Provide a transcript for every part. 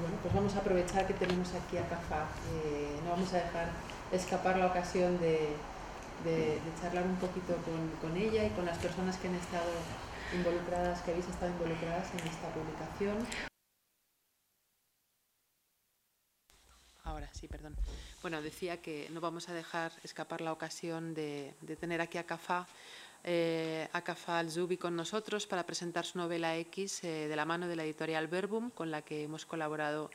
bueno, pues vamos a aprovechar que tenemos aquí a CAFA. Eh, no vamos a dejar escapar la ocasión de, charlar un poquito con, con, ella y con las personas que han estado involucradas, que habéis estado involucradas en esta publicación. Ahora sí, perdón. Bueno, decía que no vamos a dejar escapar la ocasión de, de tener aquí a CAFA eh, a Zubi con nosotros para presentar su novela X eh, de la mano de la editorial Verbum, con la que hemos colaborado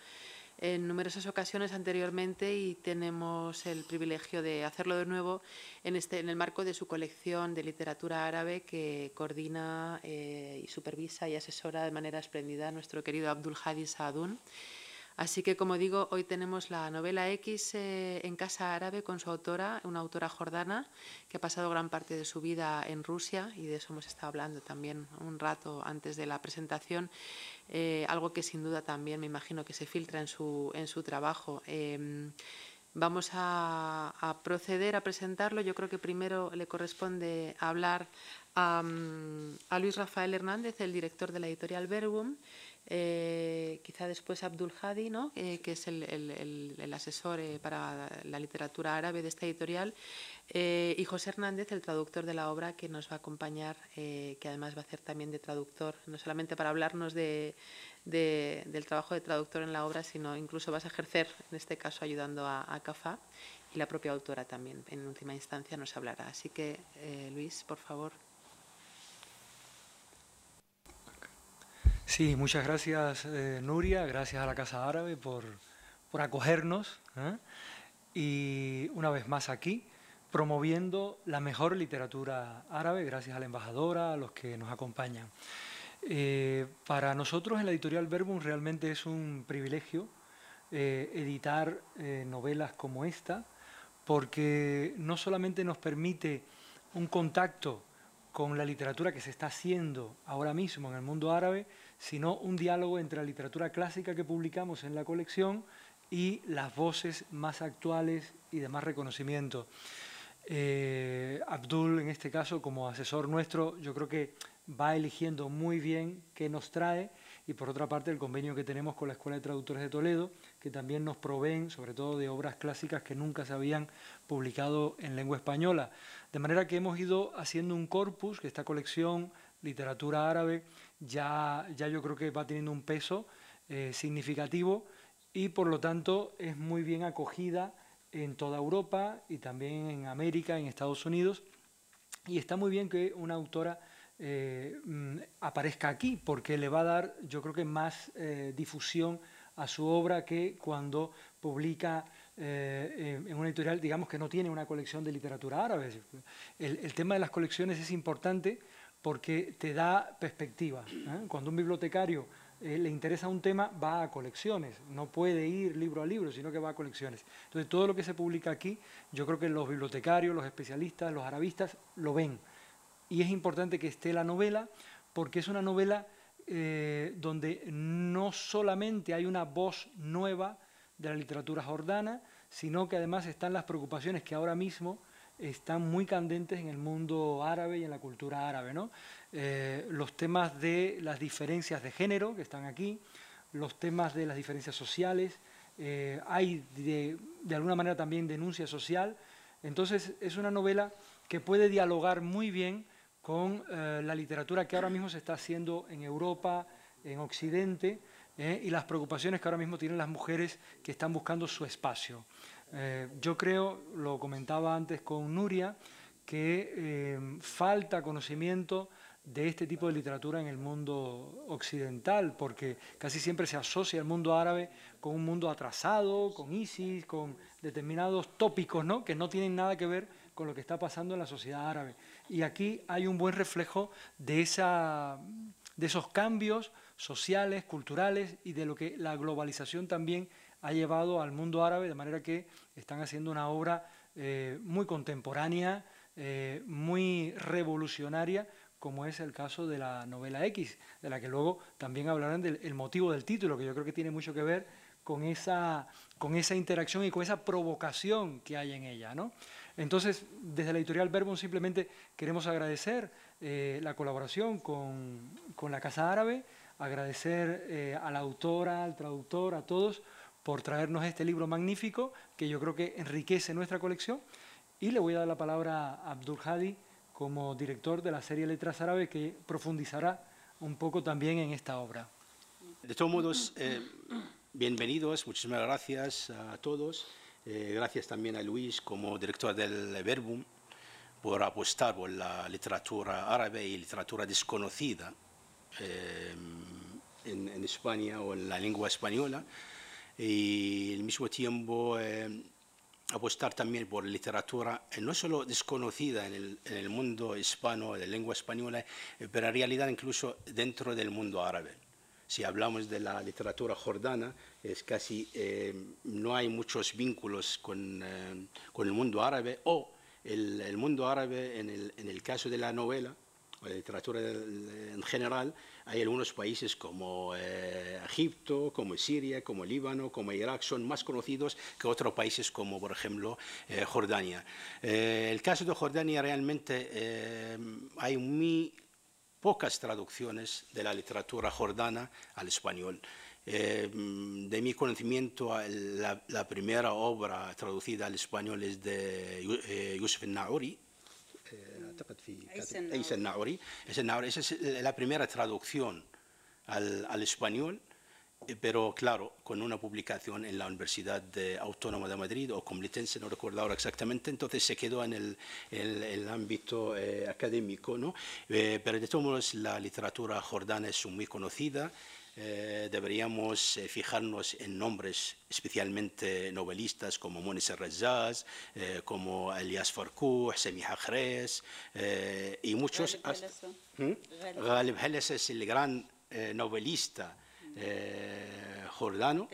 en numerosas ocasiones anteriormente y tenemos el privilegio de hacerlo de nuevo en, este, en el marco de su colección de literatura árabe que coordina eh, y supervisa y asesora de manera espléndida nuestro querido Abdul Hadi Saadun. Así que, como digo, hoy tenemos la novela X eh, en Casa Árabe con su autora, una autora jordana que ha pasado gran parte de su vida en Rusia y de eso hemos estado hablando también un rato antes de la presentación, eh, algo que sin duda también me imagino que se filtra en su, en su trabajo. Em, vamos a, proceder a presentarlo. Yo creo que primero le corresponde hablar a, Luis Rafael Hernández, el director de la editorial Verbum, eh, quizá después Abdul Hadi, ¿no? Eh, que es el, asesor eh, para la literatura árabe de esta editorial, y José Hernández, el traductor de la obra, que nos va a acompañar, que además va a hacer también de traductor, no solamente para hablarnos de, del trabajo de traductor en la obra, sino incluso vas a ejercer, en este caso, ayudando a, a y la propia autora también, en última instancia, nos hablará. Así que, Luis, por favor. Sí, muchas gracias eh, Nuria, gracias a la Casa Árabe por, acogernos ¿eh? y una vez más aquí promoviendo la mejor literatura árabe, gracias a la embajadora, a los que nos acompañan. Eh, para nosotros en la editorial Verbum realmente es un privilegio editar novelas como esta, porque no solamente nos permite un contacto con la literatura que se está haciendo ahora mismo en el mundo árabe, sino un diálogo entre la literatura clásica que publicamos en la colección y las voces más actuales y de más reconocimiento. Eh, Abdul, en este caso, como asesor nuestro, yo creo que va eligiendo muy bien qué nos trae y por otra parte el convenio que tenemos con la Escuela de Traductores de Toledo, que también nos proveen sobre todo de obras clásicas que nunca se habían publicado en lengua española. De manera que hemos ido haciendo un corpus, que esta colección literatura árabe ya, ya yo creo que va teniendo un peso eh, significativo y por lo tanto es muy bien acogida en toda Europa y también en América, en Estados Unidos. Y está muy bien que una autora eh, mm, aparezca aquí, porque le va a dar, yo creo que más eh, difusión a su obra que cuando publica en una editorial, digamos que no tiene una colección de literatura árabe. El, el tema de las colecciones es importante porque te da perspectiva. ¿eh? Cuando un bibliotecario eh, le interesa un tema, va a colecciones, no puede ir libro a libro, sino que va a colecciones. Entonces, todo lo que se publica aquí, yo creo que los bibliotecarios, los especialistas, los arabistas lo ven. Y es importante que esté la novela, porque es una novela eh, donde no solamente hay una voz nueva de la literatura jordana, sino que además están las preocupaciones que ahora mismo están muy candentes en el mundo árabe y en la cultura árabe. ¿no? Eh, los temas de las diferencias de género, que están aquí, los temas de las diferencias sociales, eh, hay de, alguna manera también denuncia social. Entonces es una novela que puede dialogar muy bien con eh, la literatura que ahora mismo se está haciendo en Europa, en Occidente, y las preocupaciones que ahora mismo tienen las mujeres que están buscando su espacio. Eh, yo creo, lo comentaba antes con Nuria, que eh, falta conocimiento de este tipo de literatura en el mundo occidental, porque casi siempre se asocia el mundo árabe con un mundo atrasado, con ISIS, con determinados tópicos ¿no? que no tienen nada que ver con lo que está pasando en la sociedad árabe. Y aquí hay un buen reflejo de, esa, de esos cambios sociales, culturales y de lo que la globalización también ha llevado al mundo árabe, de manera que están haciendo una obra eh, muy contemporánea, eh, muy revolucionaria, como es el caso de la novela X, de la que luego también hablarán del motivo del título, que yo creo que tiene mucho que ver con esa, con esa interacción y con esa provocación que hay en ella. ¿no? Entonces, desde la editorial Verbum simplemente queremos agradecer eh, la colaboración con, con, la Casa Árabe, agradecer eh, a la autora, al traductor, a todos por traernos este libro magnífico que yo creo que enriquece nuestra colección. Y le voy a dar la palabra a Abdul Hadi como director de la serie Letras Árabes que profundizará un poco también en esta obra. De todos modos, eh, bienvenidos, muchísimas gracias a todos. Eh, gracias también a Luis como director del Verbum por apostar por la literatura árabe y literatura desconocida eh, en, España o en la lengua española y al mismo tiempo apostar también por literatura no solo desconocida en el, en el mundo hispano, de lengua española, pero en realidad incluso dentro del mundo árabe. Si hablamos de la literatura jordana, es casi eh, no hay muchos vínculos con, eh, con, el mundo árabe o el, el mundo árabe en el, en el, caso de la novela o la literatura en general, hay algunos países como eh, Egipto, como Siria, como Líbano, como Irak, son más conocidos que otros países como, por ejemplo, Jordania. el caso de Jordania realmente hay muy pocas traducciones de la literatura jordana al español. Eh, de mi conocimiento, la, primera obra traducida al español es de eh, Yusuf Nauri. Esa es la primera traducción al, al español eh, pero claro, con una publicación en la Universidad Autónoma de Madrid o Complutense, no recuerdo ahora exactamente, entonces se quedó en el, el, ámbito eh, académico, ¿no? Eh, pero de todos modos la literatura jordana es muy conocida, deberíamos fijarnos en nombres especialmente novelistas como Monis Rezaz, como Elias Farkouh, Semi Hajres y muchos... Ghalib Heles ¿Mm? es el gran novelista eh, jordano,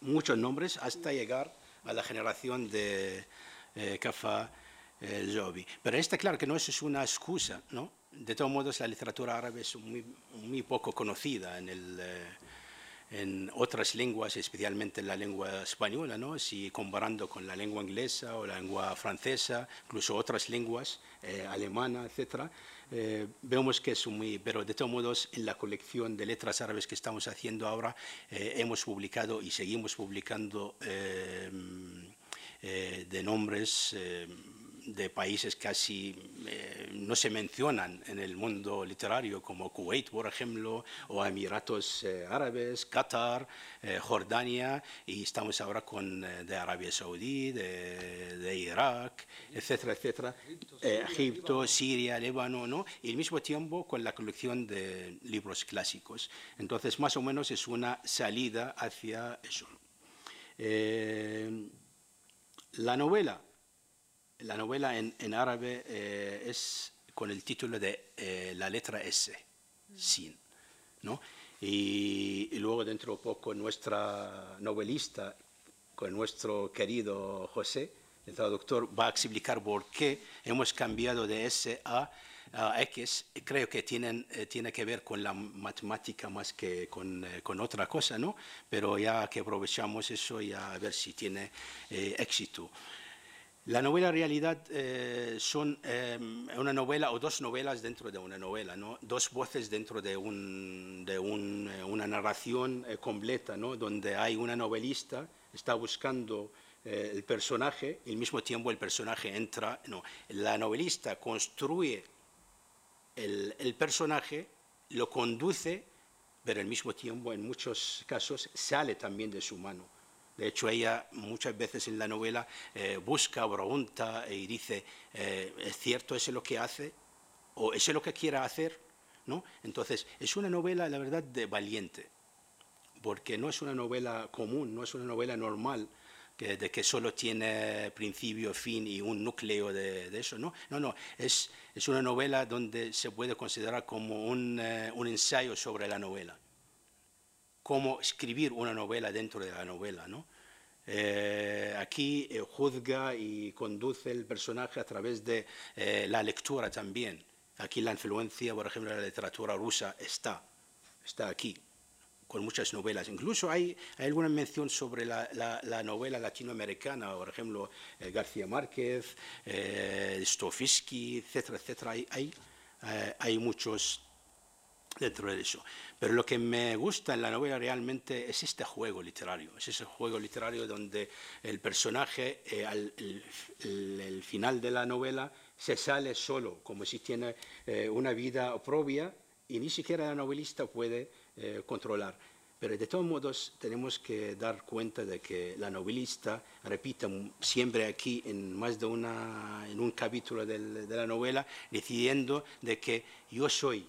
muchos nombres hasta llegar a la generación de eh, Kafa el Jobi. Pero está claro que no es una excusa, ¿no? De todos modos, la literatura árabe es muy, muy poco conocida en, el, eh, en otras lenguas, especialmente en la lengua española, ¿no? Si comparando con la lengua inglesa o la lengua francesa, incluso otras lenguas, eh, alemana, etcétera, eh, vemos que es muy, pero de todos modos en la colección de letras árabes que estamos haciendo ahora eh, hemos publicado y seguimos publicando eh, de nombres de países casi eh, no se mencionan en el mundo literario, como Kuwait, por ejemplo, o Emiratos eh, Árabes, Qatar, eh, Jordania, y estamos ahora con de Arabia Saudí, de, Irak, etcétera, etcétera, Egipto, Siria, Líbano, ¿no? y al mismo tiempo con la colección de libros clásicos. Entonces, más o menos es una salida hacia eso. la novela la novela en, en árabe eh, es con el título de eh, la letra S, sin. ¿no? Y, y, luego dentro de poco nuestra novelista, con nuestro querido José, el traductor, va a explicar por qué hemos cambiado de S a, a X. Creo que tienen, eh, tiene que ver con la matemática más que con, con, otra cosa, ¿no? Pero ya que aprovechamos eso, ya a ver si tiene éxito. La novela realidad eh, son eh, una novela o dos novelas dentro de una novela, ¿no? dos voces dentro de, un, eh, una narración completa, donde hay una novelista, está buscando el personaje y al mismo tiempo el personaje entra. No, la novelista construye el personaje, lo conduce, pero al mismo tiempo en muchos casos sale también de su mano de hecho, ella muchas veces en la novela eh, busca pregunta y dice, eh, ¿es cierto eso lo que hace? ¿O eso es lo que quiere hacer? ¿No? Entonces, es una novela, la verdad, de valiente, porque no es una novela común, no es una novela normal, de que solo tiene principio, fin y un núcleo de, eso. No, no, no es, es, una novela donde se puede considerar como un, eh, un ensayo sobre la novela cómo escribir una novela dentro de la novela. ¿no? Eh, aquí eh, juzga y conduce el personaje a través de eh, la lectura también. Aquí la influencia, por ejemplo, de la literatura rusa está, está aquí, con muchas novelas. Incluso hay, alguna mención sobre la, la, novela latinoamericana, por ejemplo, García Márquez, eh, Stofisky, etcétera, etcétera. Hay, hay, hay muchos dentro de eso. Pero lo que me gusta en la novela realmente es este juego literario, es ese juego literario donde el personaje eh, al el, final de la novela se sale solo, como si tiene eh, una vida propia y ni siquiera la novelista puede eh, controlar. Pero de todos modos tenemos que dar cuenta de que la novelista repite siempre aquí en más de una, en un capítulo de la novela, decidiendo de que yo soy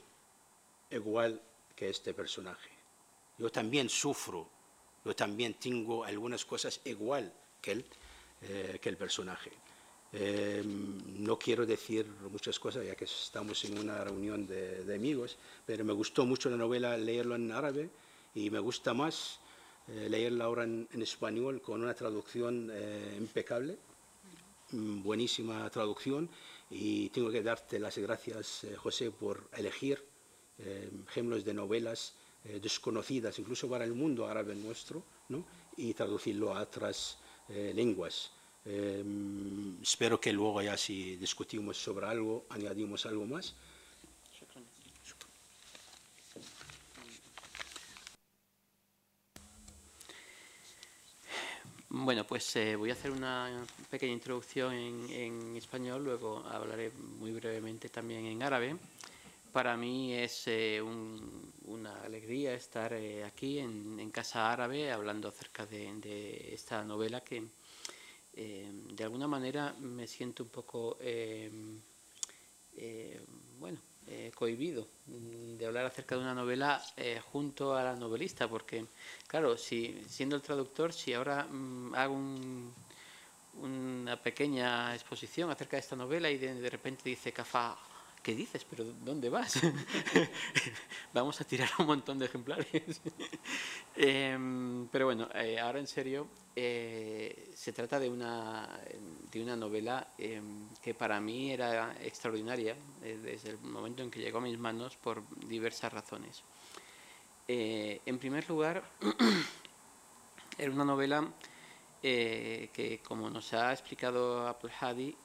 igual que este personaje. Yo también sufro, yo también tengo algunas cosas igual que el, eh, que el personaje. Eh, no quiero decir muchas cosas ya que estamos en una reunión de, amigos, pero me gustó mucho la novela leerlo en árabe y me gusta más eh, leerla ahora en, español con una traducción impecable, mm, buenísima traducción y tengo que darte las gracias, José, por elegir eh, ejemplos de novelas eh, desconocidas, incluso para el mundo árabe nuestro, ¿no? y traducirlo a otras eh, lenguas. espero que luego ya si discutimos sobre algo, añadimos algo más. Bueno, pues voy a hacer una pequeña introducción en, en, español, luego hablaré muy brevemente también en árabe. Para mí es eh, una alegría estar eh, aquí en, Casa Árabe hablando acerca de, esta novela que eh, de alguna manera me siento un poco, bueno, cohibido de hablar acerca de una novela junto a la novelista, porque claro, si siendo el traductor, si ahora mm, hago una pequeña exposición acerca de esta novela y de, de repente dice Cafá ¿qué dices? ¿Pero dónde vas? Vamos a tirar un montón de ejemplares. Em, pero bueno, eh, ahora en serio, eh, se trata de una, de una novela em, que para mí era extraordinaria eh, desde el momento en que llegó a mis manos por diversas razones. en primer lugar, era una novela que, como nos ha explicado Abdul Hadi,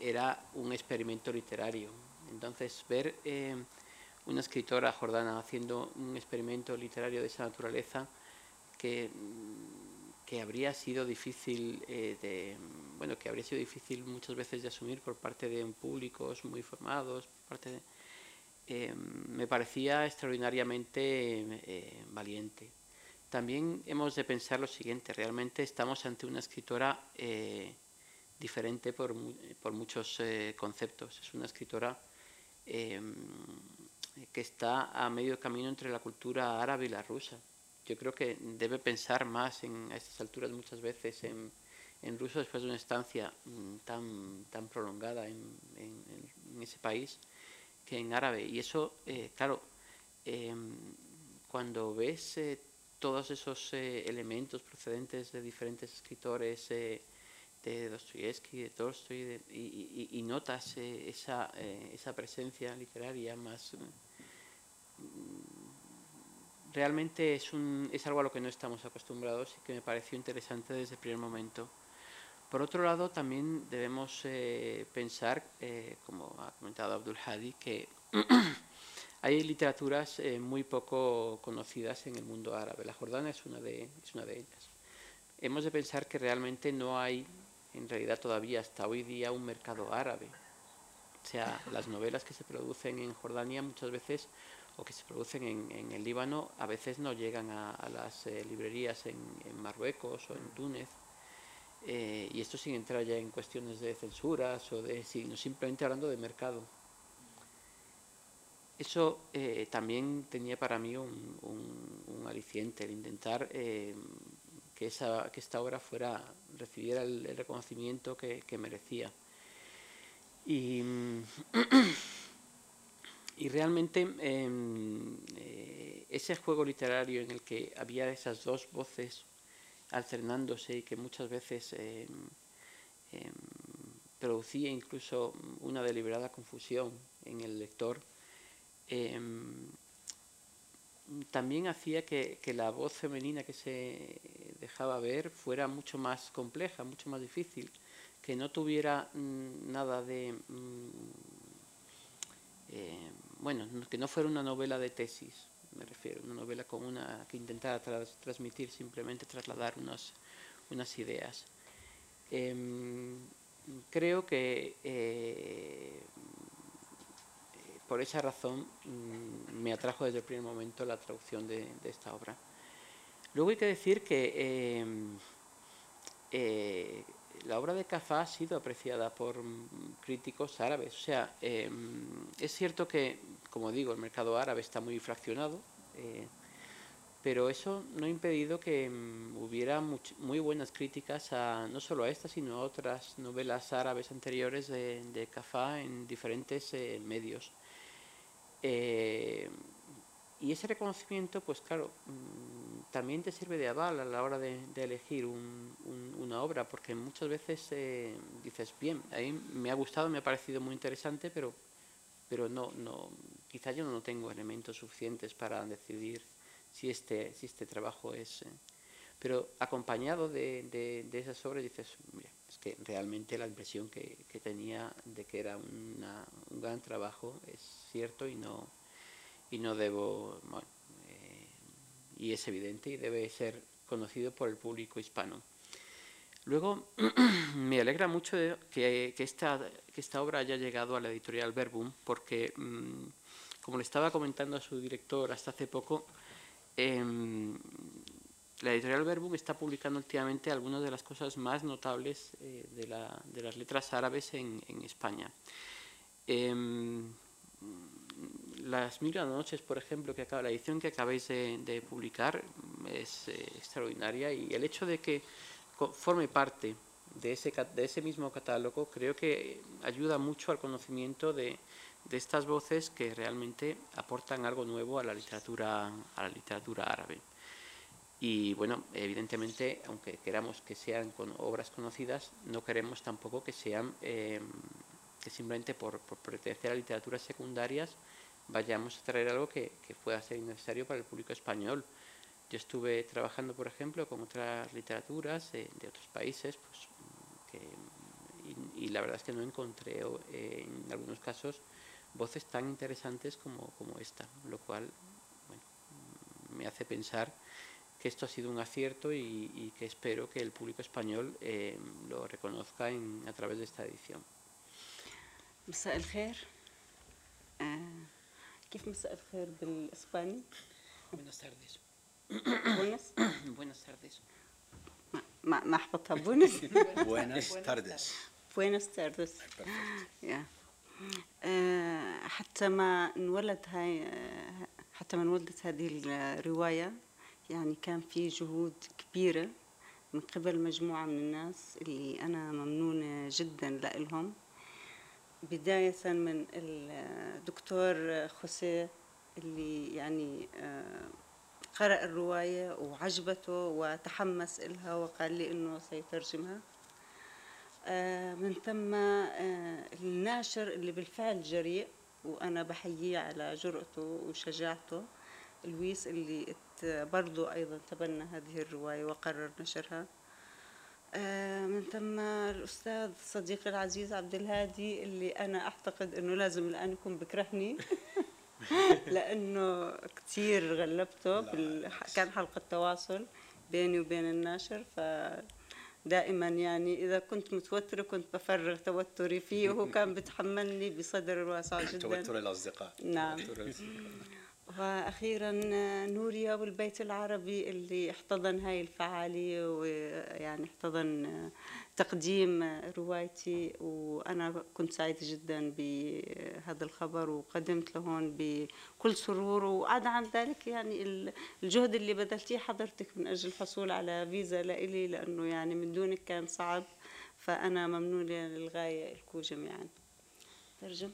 era un experimento literario. Entonces, ver eh, una escritora jordana haciendo un experimento literario de esa naturaleza que, que habría sido difícil eh, de, bueno, que habría sido difícil muchas veces de asumir por parte de públicos muy formados, parte eh, me parecía extraordinariamente valiente. También hemos de pensar lo siguiente, realmente estamos ante una escritora diferente por, por muchos eh, conceptos. Es una escritora em, que está a medio camino entre la cultura árabe y la rusa. Yo creo que debe pensar más en, a estas alturas muchas veces en, en ruso después de una estancia mm, tan, tan prolongada en, en, ese país que en árabe. Y eso, eh, claro, em, cuando ves eh, todos esos elementos procedentes de diferentes escritores, de Dostoyevsky, de Tolstoy, y, notas eh, esa, eh, esa, presencia literaria más... Mm, realmente es, un, es algo a lo que no estamos acostumbrados y que me pareció interesante desde el primer momento. Por otro lado, también debemos eh, pensar, como ha comentado Abdul Hadi, que hay literaturas muy poco conocidas en el mundo árabe. La jordana es una, de, es una de ellas. Hemos de pensar que realmente no hay en realidad todavía hasta hoy día un mercado árabe. O sea, las novelas que se producen en Jordania muchas veces, o que se producen en, el Líbano, a veces no llegan a, las eh, librerías en, Marruecos o en Túnez. Eh, y esto sin entrar ya en cuestiones de censuras o de, sino simplemente hablando de mercado. Eso eh, también tenía para mí un, un, aliciente, el intentar que, esa, que esta obra fuera, recibiera el, reconocimiento que, merecía. Y, y realmente em, eh, ese juego literario en el que había esas dos voces alternándose y que muchas veces em, em, producía incluso una deliberada confusión en el lector, también hacía que, la voz femenina que se dejaba ver fuera mucho más compleja, mucho más difícil, que no tuviera mm, nada de, mm, eh, bueno, que no fuera una novela de tesis, me refiero, una novela con una que intentara transmitir, simplemente trasladar unas, unas ideas. Em, creo que eh, por esa razón mm, me atrajo desde el primer momento la traducción de, esta obra. Luego hay que decir que em, eh, la obra de Cafá ha sido apreciada por críticos árabes. O sea, em, es cierto que, como digo, el mercado árabe está muy fraccionado, eh, pero eso no ha impedido que em, hubiera muy buenas críticas a, no solo a esta, sino a otras novelas árabes anteriores de, de Cafá en diferentes eh, medios. Eh, y ese reconocimiento, pues claro, mm, también te sirve de aval a la hora de, elegir una obra, porque muchas veces eh, dices, bien, ahí me ha gustado, me ha parecido muy interesante, pero, pero no, no, quizá yo no tengo elementos suficientes para decidir si este, si este trabajo es... Eh, pero acompañado de, de, esas obras dices, mira, es que realmente la impresión que, que tenía de que era un gran trabajo es cierto y no, y no debo, eh, y es evidente y debe ser conocido por el público hispano. Luego, me alegra mucho que, que, esta, que esta obra haya llegado a la editorial Verbum, porque, mm, como le estaba comentando a su director hasta hace poco, em, la editorial Verbum está publicando últimamente algunas de las cosas más notables eh, de, la, de, las letras árabes en, España. Em, las Mil Noches, por ejemplo, que acaba, la edición que acabáis de, publicar es eh, extraordinaria y el hecho de que forme parte de ese, mismo catálogo creo que ayuda mucho al conocimiento de, estas voces que realmente aportan algo nuevo a la literatura árabe. Y bueno, evidentemente, aunque queramos que sean con obras conocidas, no queremos tampoco que sean em, que simplemente por, por, pertenecer a literaturas secundarias vayamos a traer algo que, que, pueda ser innecesario para el público español. Yo estuve trabajando, por ejemplo, con otras literaturas de, otros países, pues, y, la verdad es que no encontré eh, en algunos casos voces tan interesantes como, como esta, lo cual bueno, me hace pensar que esto ha sido un acierto y, que espero que el público español eh, lo reconozca en, a través de esta edición. مساء الخير آه كيف مساء الخير بالإسباني؟ Buenas tardes. بونس Buenas tardes. ما ما احبطها بونس Buenas tardes. بوينس تاردس يا آه حتى ما انولد هاي آه حتى ما انولدت هذه الرواية يعني كان في جهود كبيرة من قبل مجموعة من الناس اللي أنا ممنونة جدا لهم بداية من الدكتور خوسيه اللي يعني قرأ الرواية وعجبته وتحمس إلها وقال لي إنه سيترجمها. من ثم الناشر اللي بالفعل جريء وأنا بحييه على جرأته وشجاعته. لويس اللي برضو أيضا تبنى هذه الرواية وقرر نشرها. من ثم الأستاذ صديقي العزيز عبد الهادي اللي أنا أعتقد أنه لازم الآن يكون بكرهني. لأنه كثير غلبته بال... كان حلقة تواصل بيني وبين الناشر ف دائما يعني إذا كنت متوترة كنت بفرغ توتري فيه وهو كان بتحملني بصدر واسع جدا. توتر الأصدقاء. نعم. وأخيرا نوريا والبيت العربي اللي احتضن هاي الفعالية ويعني احتضن تقديم روايتي. وأنا كنت سعيدة جدا بهذا الخبر وقدمت لهون بكل سرور. وعدا عن ذلك يعني الجهد اللي بذلتيه حضرتك من أجل الحصول على فيزا لإلي لأنه يعني من دونك كان صعب. فأنا ممنونة للغاية لكم جميعا. ترجم؟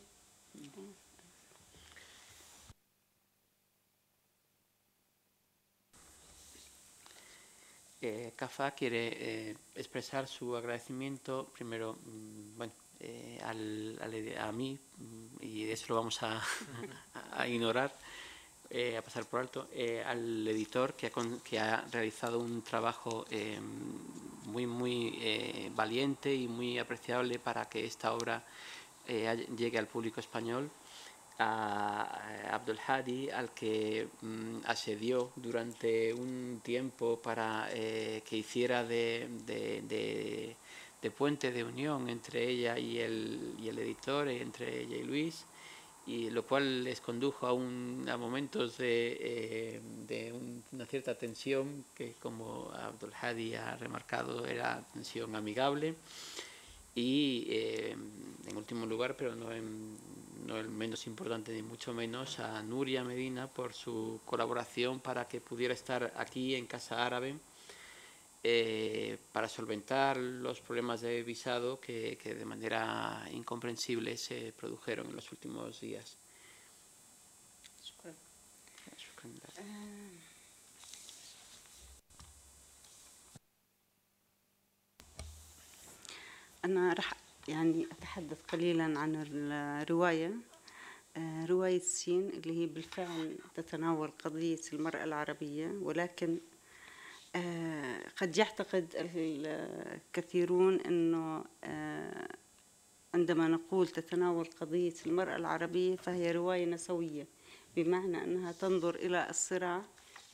Eh, CAFA quiere eh, expresar su agradecimiento primero mm, bueno, eh, al, a mí, mm, y eso lo vamos a, ignorar, eh, a pasar por alto, al editor que ha, que ha, realizado un trabajo muy, muy valiente y muy apreciable para que esta obra llegue al público español a Abdul Hadi, al que mm, asedió durante un tiempo para eh, que hiciera de, de, puente de unión entre ella y el, y el editor, entre ella y Luis, y lo cual les condujo a, un, a momentos de, eh, de una cierta tensión que, como Abdul Hadi ha remarcado, era tensión amigable. Y eh, en último lugar, pero no en, no el menos importante ni mucho menos, a Nuria Medina por su colaboración para que pudiera estar aquí en Casa Árabe eh, para solventar los problemas de visado que, que, de manera incomprensible se produjeron en los últimos días. أنا رح يعني أتحدث قليلا عن الرواية رواية سين اللي هي بالفعل تتناول قضية المرأة العربية ولكن قد يعتقد الكثيرون أنه عندما نقول تتناول قضية المرأة العربية فهي رواية نسوية بمعنى أنها تنظر إلى الصراع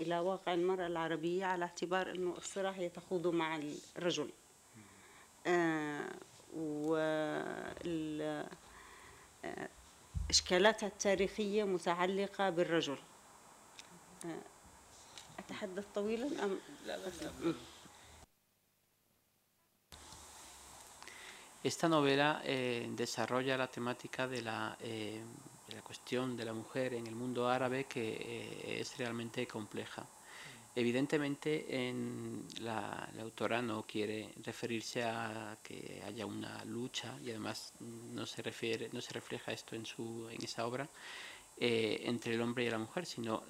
إلى واقع المرأة العربية على اعتبار أنه الصراع هي تخوض مع الرجل. وإشكالاتها التاريخية متعلقة بالرجل أتحدث طويلا أم لا لا لا. Esta novela eh, desarrolla la temática de la, eh, de la, cuestión de la mujer en el mundo árabe que eh, es realmente compleja. Evidentemente, en la, autora no quiere referirse a que haya una lucha y además no se refiere, no se refleja esto en su, en esa obra eh, entre el hombre y la mujer, sino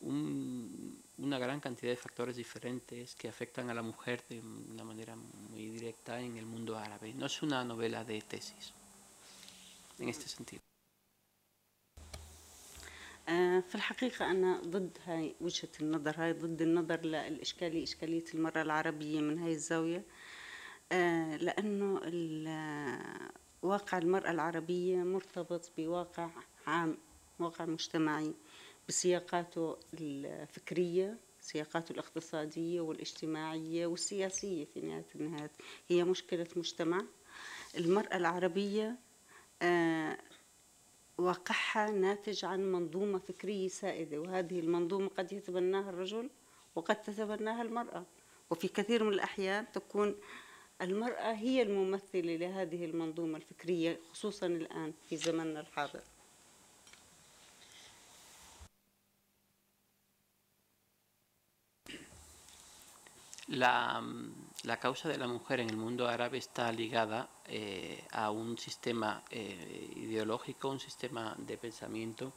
un, una gran cantidad de factores diferentes que afectan a la mujer de una manera muy directa en el mundo árabe. No es una novela de tesis en este sentido. في الحقيقة أنا ضد هاي وجهة النظر هاي ضد النظر للإشكالية إشكالية المرأة العربية من هاي الزاوية. لأنه واقع المرأة العربية مرتبط بواقع عام واقع مجتمعي بسياقاته الفكرية سياقاته الاقتصادية والاجتماعية والسياسية في نهاية النهاية. هي مشكلة مجتمع. المرأة العربية واقعها ناتج عن منظومة فكرية سائدة وهذه المنظومة قد يتبناها الرجل وقد تتبناها المرأة. وفي كثير من الأحيان تكون المرأة هي الممثلة لهذه المنظومة الفكرية خصوصا الآن في زمننا الحاضر. La, la, causa de la mujer en el mundo árabe está ligada eh, a un sistema eh, ideológico, un sistema de pensamiento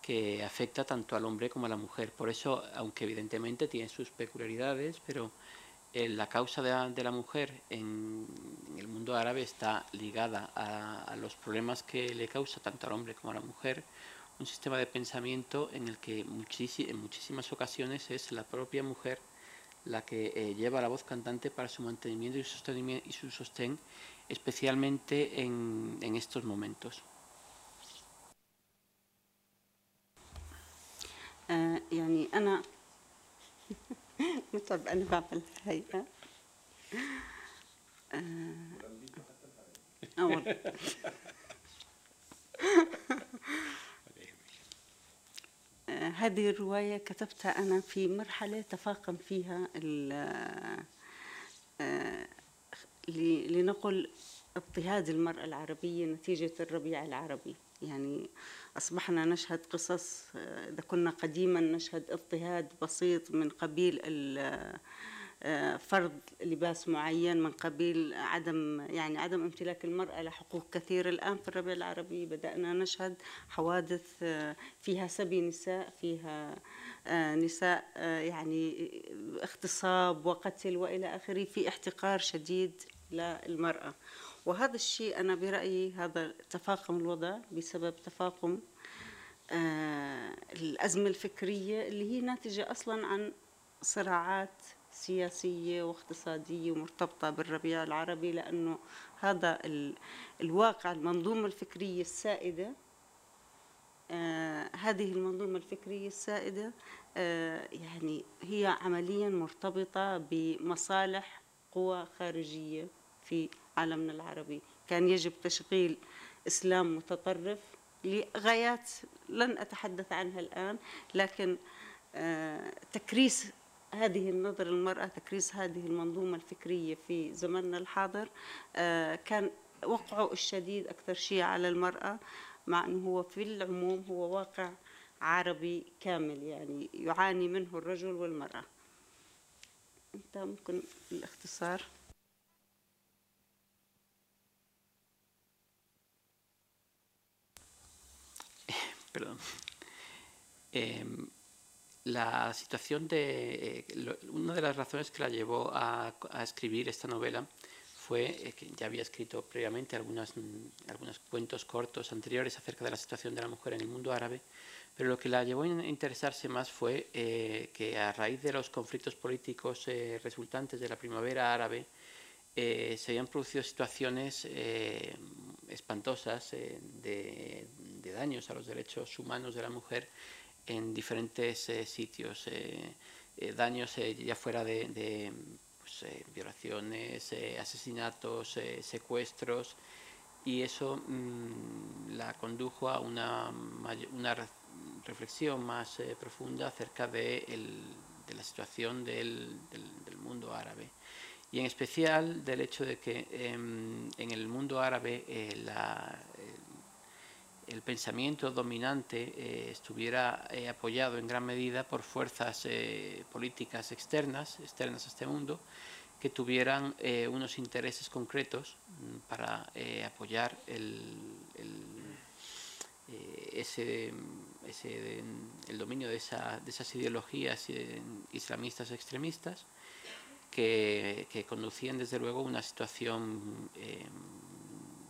que afecta tanto al hombre como a la mujer. Por eso, aunque evidentemente tiene sus peculiaridades, pero eh, la causa de la, mujer en, el mundo árabe está ligada a, a, los problemas que le causa tanto al hombre como a la mujer un sistema de pensamiento en el que en muchísimas ocasiones es la propia mujer la que eh, lleva la voz cantante para su mantenimiento y su, sostenimiento y su sostén, especialmente en, en estos momentos. آه يعني أنا متعب أنا بعمل هاي آه هذه الرواية كتبتها أنا في مرحلة تفاقم فيها لنقل اضطهاد المرأة العربية نتيجة الربيع العربي. يعني أصبحنا نشهد قصص إذا كنا قديما نشهد اضطهاد بسيط من قبيل فرض لباس معين من قبيل عدم يعني عدم امتلاك المرأة لحقوق كثيرة الآن في الربيع العربي بدأنا نشهد حوادث فيها سبي نساء فيها نساء يعني اغتصاب وقتل وإلى آخره في احتقار شديد للمرأة. وهذا الشيء أنا برأيي هذا تفاقم الوضع بسبب تفاقم الأزمة الفكرية اللي هي ناتجة أصلا عن صراعات سياسية واقتصادية ومرتبطة بالربيع العربي لأنه هذا الواقع المنظومة الفكرية السائدة آه، هذه المنظومة الفكرية السائدة آه، يعني هي عمليا مرتبطة بمصالح قوى خارجية في عالمنا العربي. كان يجب تشغيل إسلام متطرف لغايات لن أتحدث عنها الآن لكن آه، تكريس هذه النظرة للمرأة تكريس هذه المنظومة الفكرية في زمننا الحاضر آه، كان وقعه الشديد أكثر شيء على المرأة مع أنه هو في العموم هو واقع عربي كامل يعني يعاني منه الرجل والمرأة. أنت ممكن الاختصار؟ la situación de. eh, una de las razones que la llevó a, escribir esta novela fue eh, que ya había escrito previamente algunas, mm, algunos cuentos cortos anteriores acerca de la situación de la mujer en el mundo árabe, pero lo que la llevó a in- interesarse más fue eh, que a raíz de los conflictos políticos resultantes de la primavera árabe, se habían producido situaciones espantosas de daños a los derechos humanos de la mujer en diferentes eh, sitios, eh, eh, daños ya fuera de, pues, violaciones, asesinatos, secuestros, y eso mm, la condujo a una, una re- reflexión más profunda acerca de, el- de la situación del, del- mundo árabe. Y en especial del hecho de que em, en el mundo árabe la- el, pensamiento dominante eh, estuviera eh, apoyado en gran medida por fuerzas eh, políticas externas, externas a este mundo, que tuvieran unos intereses concretos mm, para apoyar el, ese, ese- el dominio de, de esas ideologías islamistas extremistas que, que conducían desde luego una situación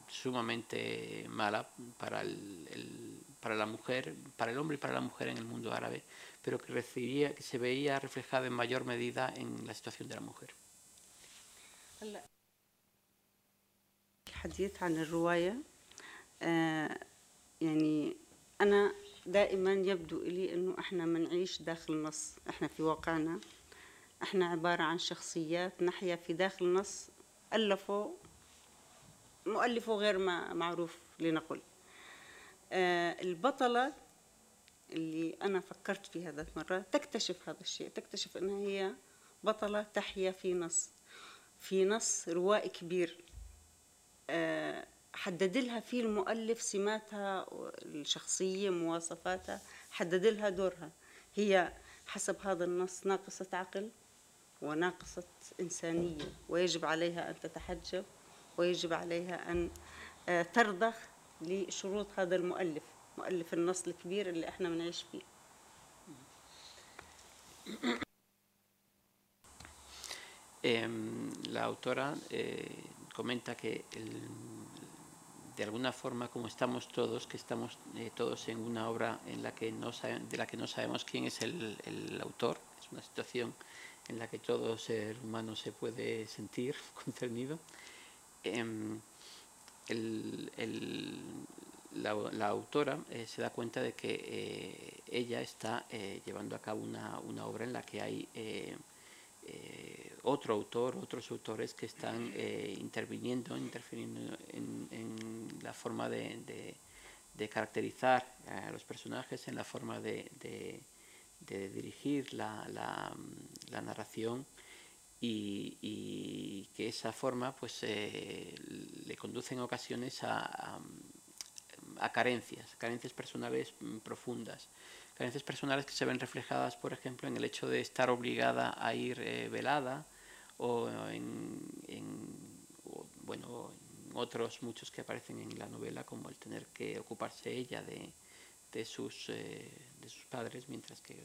sumamente mala para, el- el- para la mujer, para el hombre y para la mujer en el mundo árabe, pero que, recibía, que se veía reflejado en mayor medida en la situación de la mujer. الحديث عن الرواية آه، يعني أنا دائما يبدو إلي أنه إحنا منعيش داخل نص إحنا في واقعنا إحنا عبارة عن شخصيات نحيا في داخل نص ألفه مؤلفه غير ما معروف لنقل. آه، البطلة اللي أنا فكرت فيها ذات مرة تكتشف هذا الشيء تكتشف أنها هي بطلة تحيا في نص في نص روائي كبير. آه، حدد لها فيه المؤلف سماتها الشخصية مواصفاتها حدد لها دورها. هي حسب هذا النص ناقصة عقل وناقصة إنسانية ويجب عليها أن تتحجب. ويجب عليها أن آه، ترضخ لشروط هذا المؤلف مؤلف النص الكبير اللي احنا بنعيش فيه Em, la autora eh, comenta que el- de alguna forma, como estamos todos, que estamos eh, todos en una obra en la que no sabe- de la que no sabemos quién es el, el autor, es una situación en la que todo ser humano se puede sentir concernido. Em, el- la, autora eh, se da cuenta de que eh, ella está eh, llevando a cabo una, una obra en la que hay otro autor, otros autores que están interviniendo, interfiriendo en, la forma de, de- caracterizar a los personajes, en la forma de- de dirigir la, la- la narración y, que esa forma pues eh, le conduce en ocasiones a, a- a carencias, carencias personales profundas, carencias personales que se ven reflejadas, por ejemplo, en el hecho de estar obligada a ir eh, velada o en, en- o, bueno, en otros muchos que aparecen en la novela, como el tener que ocuparse ella de, de sus, eh, de sus padres, mientras que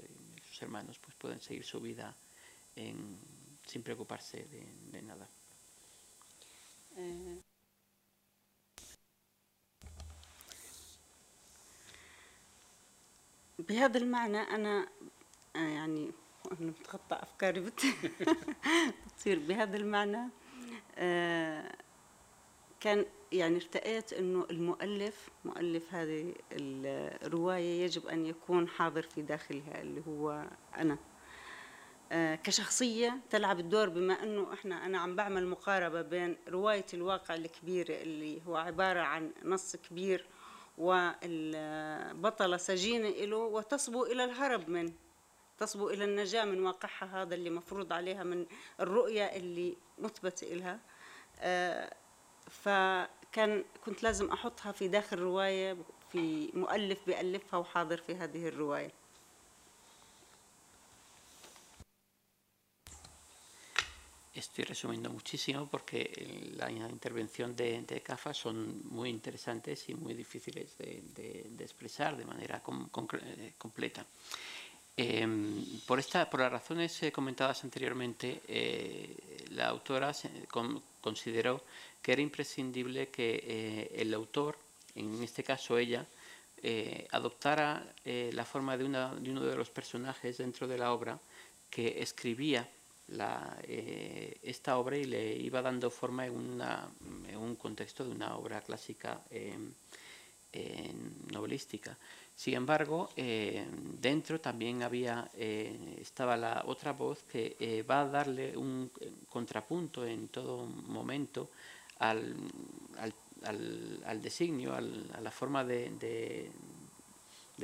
sus hermanos pues, pueden seguir su vida en- sin preocuparse de, de nada. آه، بهذا المعنى أنا آه، يعني أنا بتخطى أفكاري بت... بتصير بهذا المعنى. آه، كان يعني ارتأيت إنه المؤلف مؤلف هذه الرواية يجب أن يكون حاضر في داخلها اللي هو أنا. آه، كشخصية تلعب الدور بما أنه إحنا أنا عم بعمل مقاربة بين رواية الواقع الكبيره اللي هو عبارة عن نص كبير والبطلة سجينة له وتصبو إلى الهرب منه تصبو إلى النجاة من واقعها هذا اللي مفروض عليها من الرؤية اللي مثبت لها آه، فكان كنت لازم أحطها في داخل روايه في مؤلف بيألفها وحاضر في هذه الرواية. Estoy resumiendo muchísimo porque la intervención de, de CAFA son muy interesantes y muy difíciles de, expresar de manera eh, completa. Eh, por, esta, por las razones eh, comentadas anteriormente, eh, la autora consideró que era imprescindible que el autor, en este caso ella, adoptara la forma una, de uno de los personajes dentro de la obra que escribía eh, esta obra y le iba dando forma en, un contexto de una obra clásica eh, novelística. Sin embargo, eh, dentro también había, eh, estaba la otra voz que eh, va a darle un contrapunto en todo momento al, al, designio, a la forma de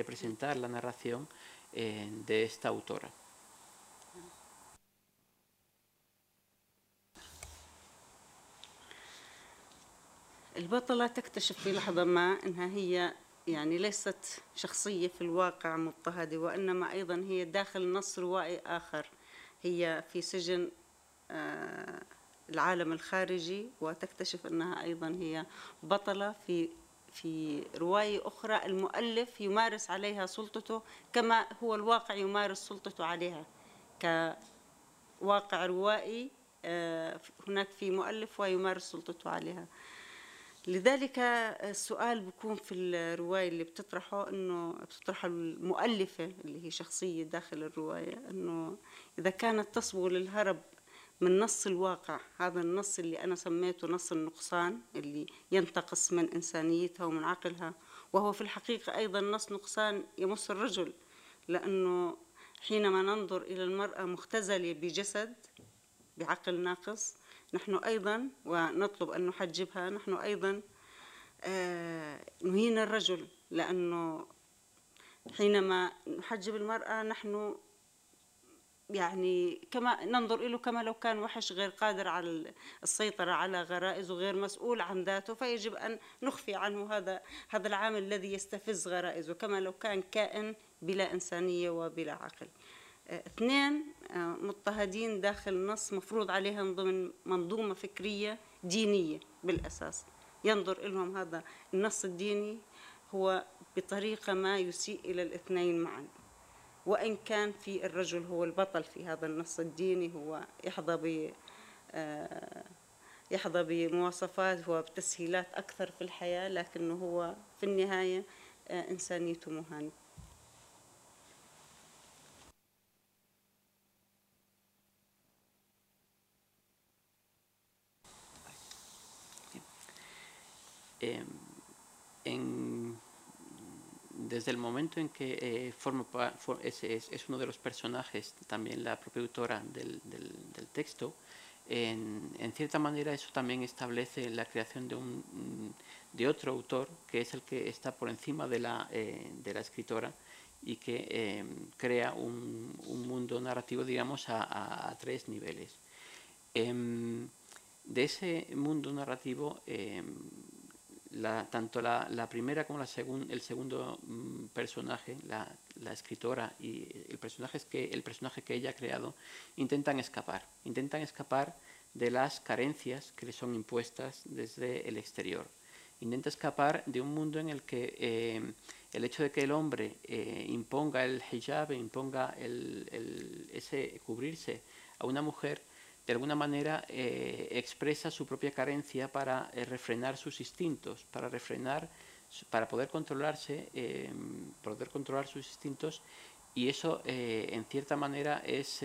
presentar la narración de esta autora. البطلة تكتشف في لحظة ما أنها هي يعني ليست شخصية في الواقع مضطهدة وإنما أيضا هي داخل نص روائي آخر. هي في سجن العالم الخارجي وتكتشف أنها أيضا هي بطلة في في رواية أخرى المؤلف يمارس عليها سلطته كما هو الواقع يمارس سلطته عليها كواقع روائي هناك في مؤلف ويمارس سلطته عليها. لذلك السؤال بيكون في الرواية اللي بتطرحه إنه بتطرحه المؤلفة اللي هي شخصية داخل الرواية إنه إذا كانت تصبو للهرب من نص الواقع هذا النص اللي أنا سميته نص النقصان اللي ينتقص من إنسانيتها ومن عقلها وهو في الحقيقة أيضا نص نقصان يمس الرجل لأنه حينما ننظر إلى المرأة مختزلة بجسد بعقل ناقص نحن أيضا ونطلب أن نحجبها نحن أيضا نهين الرجل لأنه حينما نحجب المرأة نحن يعني كما ننظر له كما لو كان وحش غير قادر على السيطرة على غرائزه غير مسؤول عن ذاته فيجب أن نخفي عنه هذا هذا العامل الذي يستفز غرائزه كما لو كان كائن بلا إنسانية وبلا عقل. اثنين مضطهدين داخل نص مفروض عليهم ضمن منظومة فكرية دينية بالأساس. ينظر لهم هذا النص الديني هو بطريقة ما يسيء إلى الاثنين معا. وإن كان في الرجل هو البطل في هذا النص الديني هو يحظى ب يحظى بمواصفات وبتسهيلات أكثر في الحياة لكنه هو في النهاية إنسانيته مهانة. En, desde el momento en que eh, forma, for, es, uno de los personajes, también la propia autora del, texto, en, cierta manera eso también establece la creación de, un, de otro autor, que es el que está por encima de la, eh, de la escritora y que eh, crea un, un, mundo narrativo, digamos, a, tres niveles. Em, de ese mundo narrativo em, la, tanto la, la, primera como la el segundo mm, personaje, la, la, escritora y el personaje, que, el personaje que ella ha creado, intentan escapar, intentan escapar de las carencias que le son impuestas desde el exterior. Intenta escapar de un mundo en el que eh, el hecho de que el hombre eh, imponga el hijab, imponga el, el, ese cubrirse a una mujer, de alguna manera eh, expresa su propia carencia para eh, refrenar sus instintos, para refrenar, para poder controlarse, eh, poder controlar sus instintos y eso en cierta manera es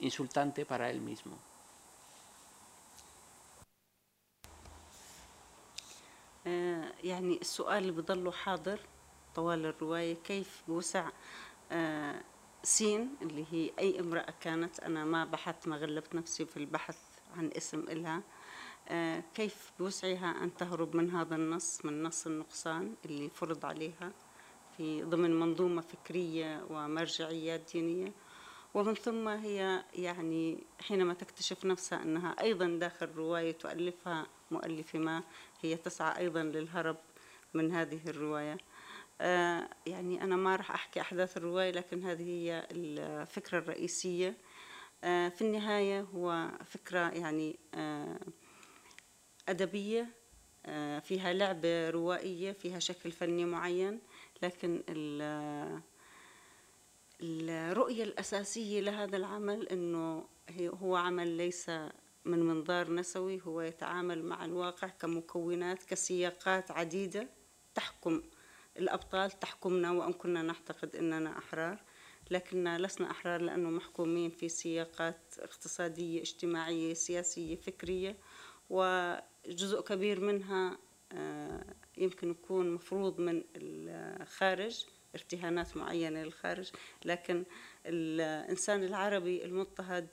insultante para él mismo. آه، يعني السؤال اللي بضله حاضر طوال الرواية كيف بوسع آه، سين اللي هي أي امرأة كانت. أنا ما بحثت ما غلبت نفسي في البحث عن اسم إلها. آه، كيف بوسعها أن تهرب من هذا النص من نص النقصان اللي فرض عليها في ضمن منظومة فكرية ومرجعيات دينية. ومن ثم هي يعني حينما تكتشف نفسها أنها أيضا داخل رواية تؤلفها مؤلفة ما هي تسعى أيضا للهرب من هذه الرواية. يعني أنا ما راح أحكي أحداث الرواية لكن هذه هي الفكرة الرئيسية. آه، في النهاية هو فكرة يعني آه، أدبية آه، فيها لعبة روائية فيها شكل فني معين لكن ال- الرؤية الأساسية لهذا العمل أنه هو عمل ليس من منظار نسوي هو يتعامل مع الواقع كمكونات كسياقات عديدة تحكم الأبطال تحكمنا وأن كنا نعتقد أننا أحرار لكننا لسنا أحرار لأنه محكومين في سياقات اقتصادية اجتماعية سياسية فكرية وجزء كبير منها آه، يمكن يكون مفروض من الخارج ارتهانات معينة للخارج لكن الإنسان العربي المضطهد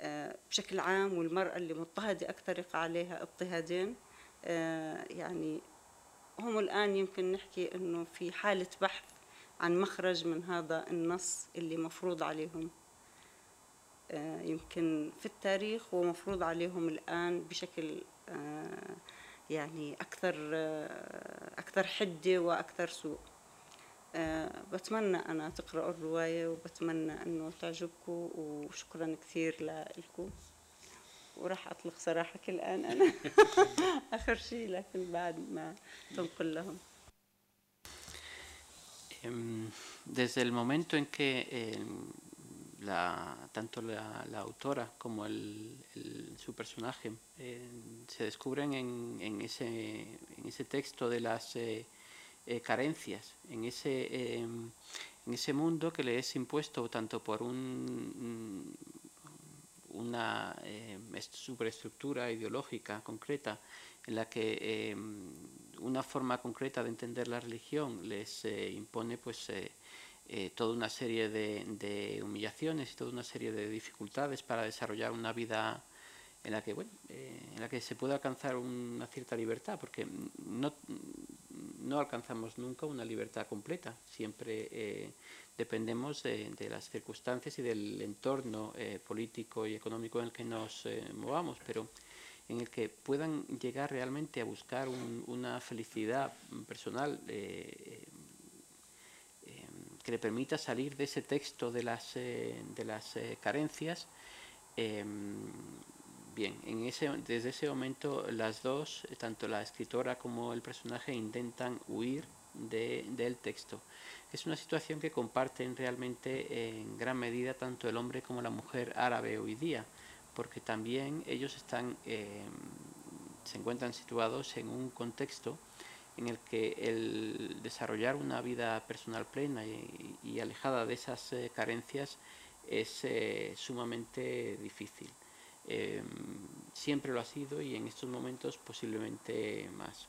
آه، بشكل عام والمرأة اللي مضطهدة أكثر يقع عليها اضطهادين آه، يعني هم الآن يمكن نحكي أنه في حالة بحث عن مخرج من هذا النص اللي مفروض عليهم. آه، يمكن في التاريخ ومفروض عليهم الآن بشكل آه، يعني أكثر آه، أكثر حدة وأكثر سوء. بتمنى أنا تقرأوا الرواية وبتمنى أنه تعجبكم وشكرا كثير لكم وراح أطلق صراحة الآن أنا آخر شيء لكن بعد ما تنقل لهم Em, Desde el momento en que em, la, tanto la, la autora como el, el- su personaje em, se descubren en, en ese, en ese texto de las eh, eh, carencias, en ese, em, en ese mundo que le es impuesto tanto por un, una eh, est- superestructura ideológica concreta en la que eh, una forma concreta de entender la religión les eh, impone pues eh, eh, toda una serie de, de humillaciones y toda una serie de dificultades para desarrollar una vida en la que bueno en la que se puede alcanzar una cierta libertad porque no no alcanzamos nunca una libertad completa siempre eh, dependemos de, las circunstancias y del entorno eh, político y económico en el que nos eh, movamos pero en el que puedan llegar realmente a buscar un- una felicidad personal eh, eh, que le permita salir de ese texto de las, de las carencias. Bien, desde ese momento las dos, tanto la escritora como el personaje, intentan huir de- del texto. Es una situación que comparten realmente en gran medida tanto el hombre como la mujer árabe hoy día, porque también ellos eh, se encuentran situados en un contexto en el que el desarrollar una vida personal plena y, y alejada de esas eh, carencias es eh, sumamente difícil. Eh, siempre lo ha sido y en estos momentos posiblemente más.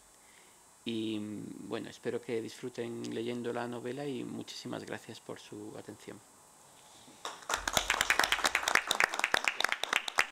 Y mm, bueno, espero que disfruten leyendo la novela y muchísimas gracias por su atención.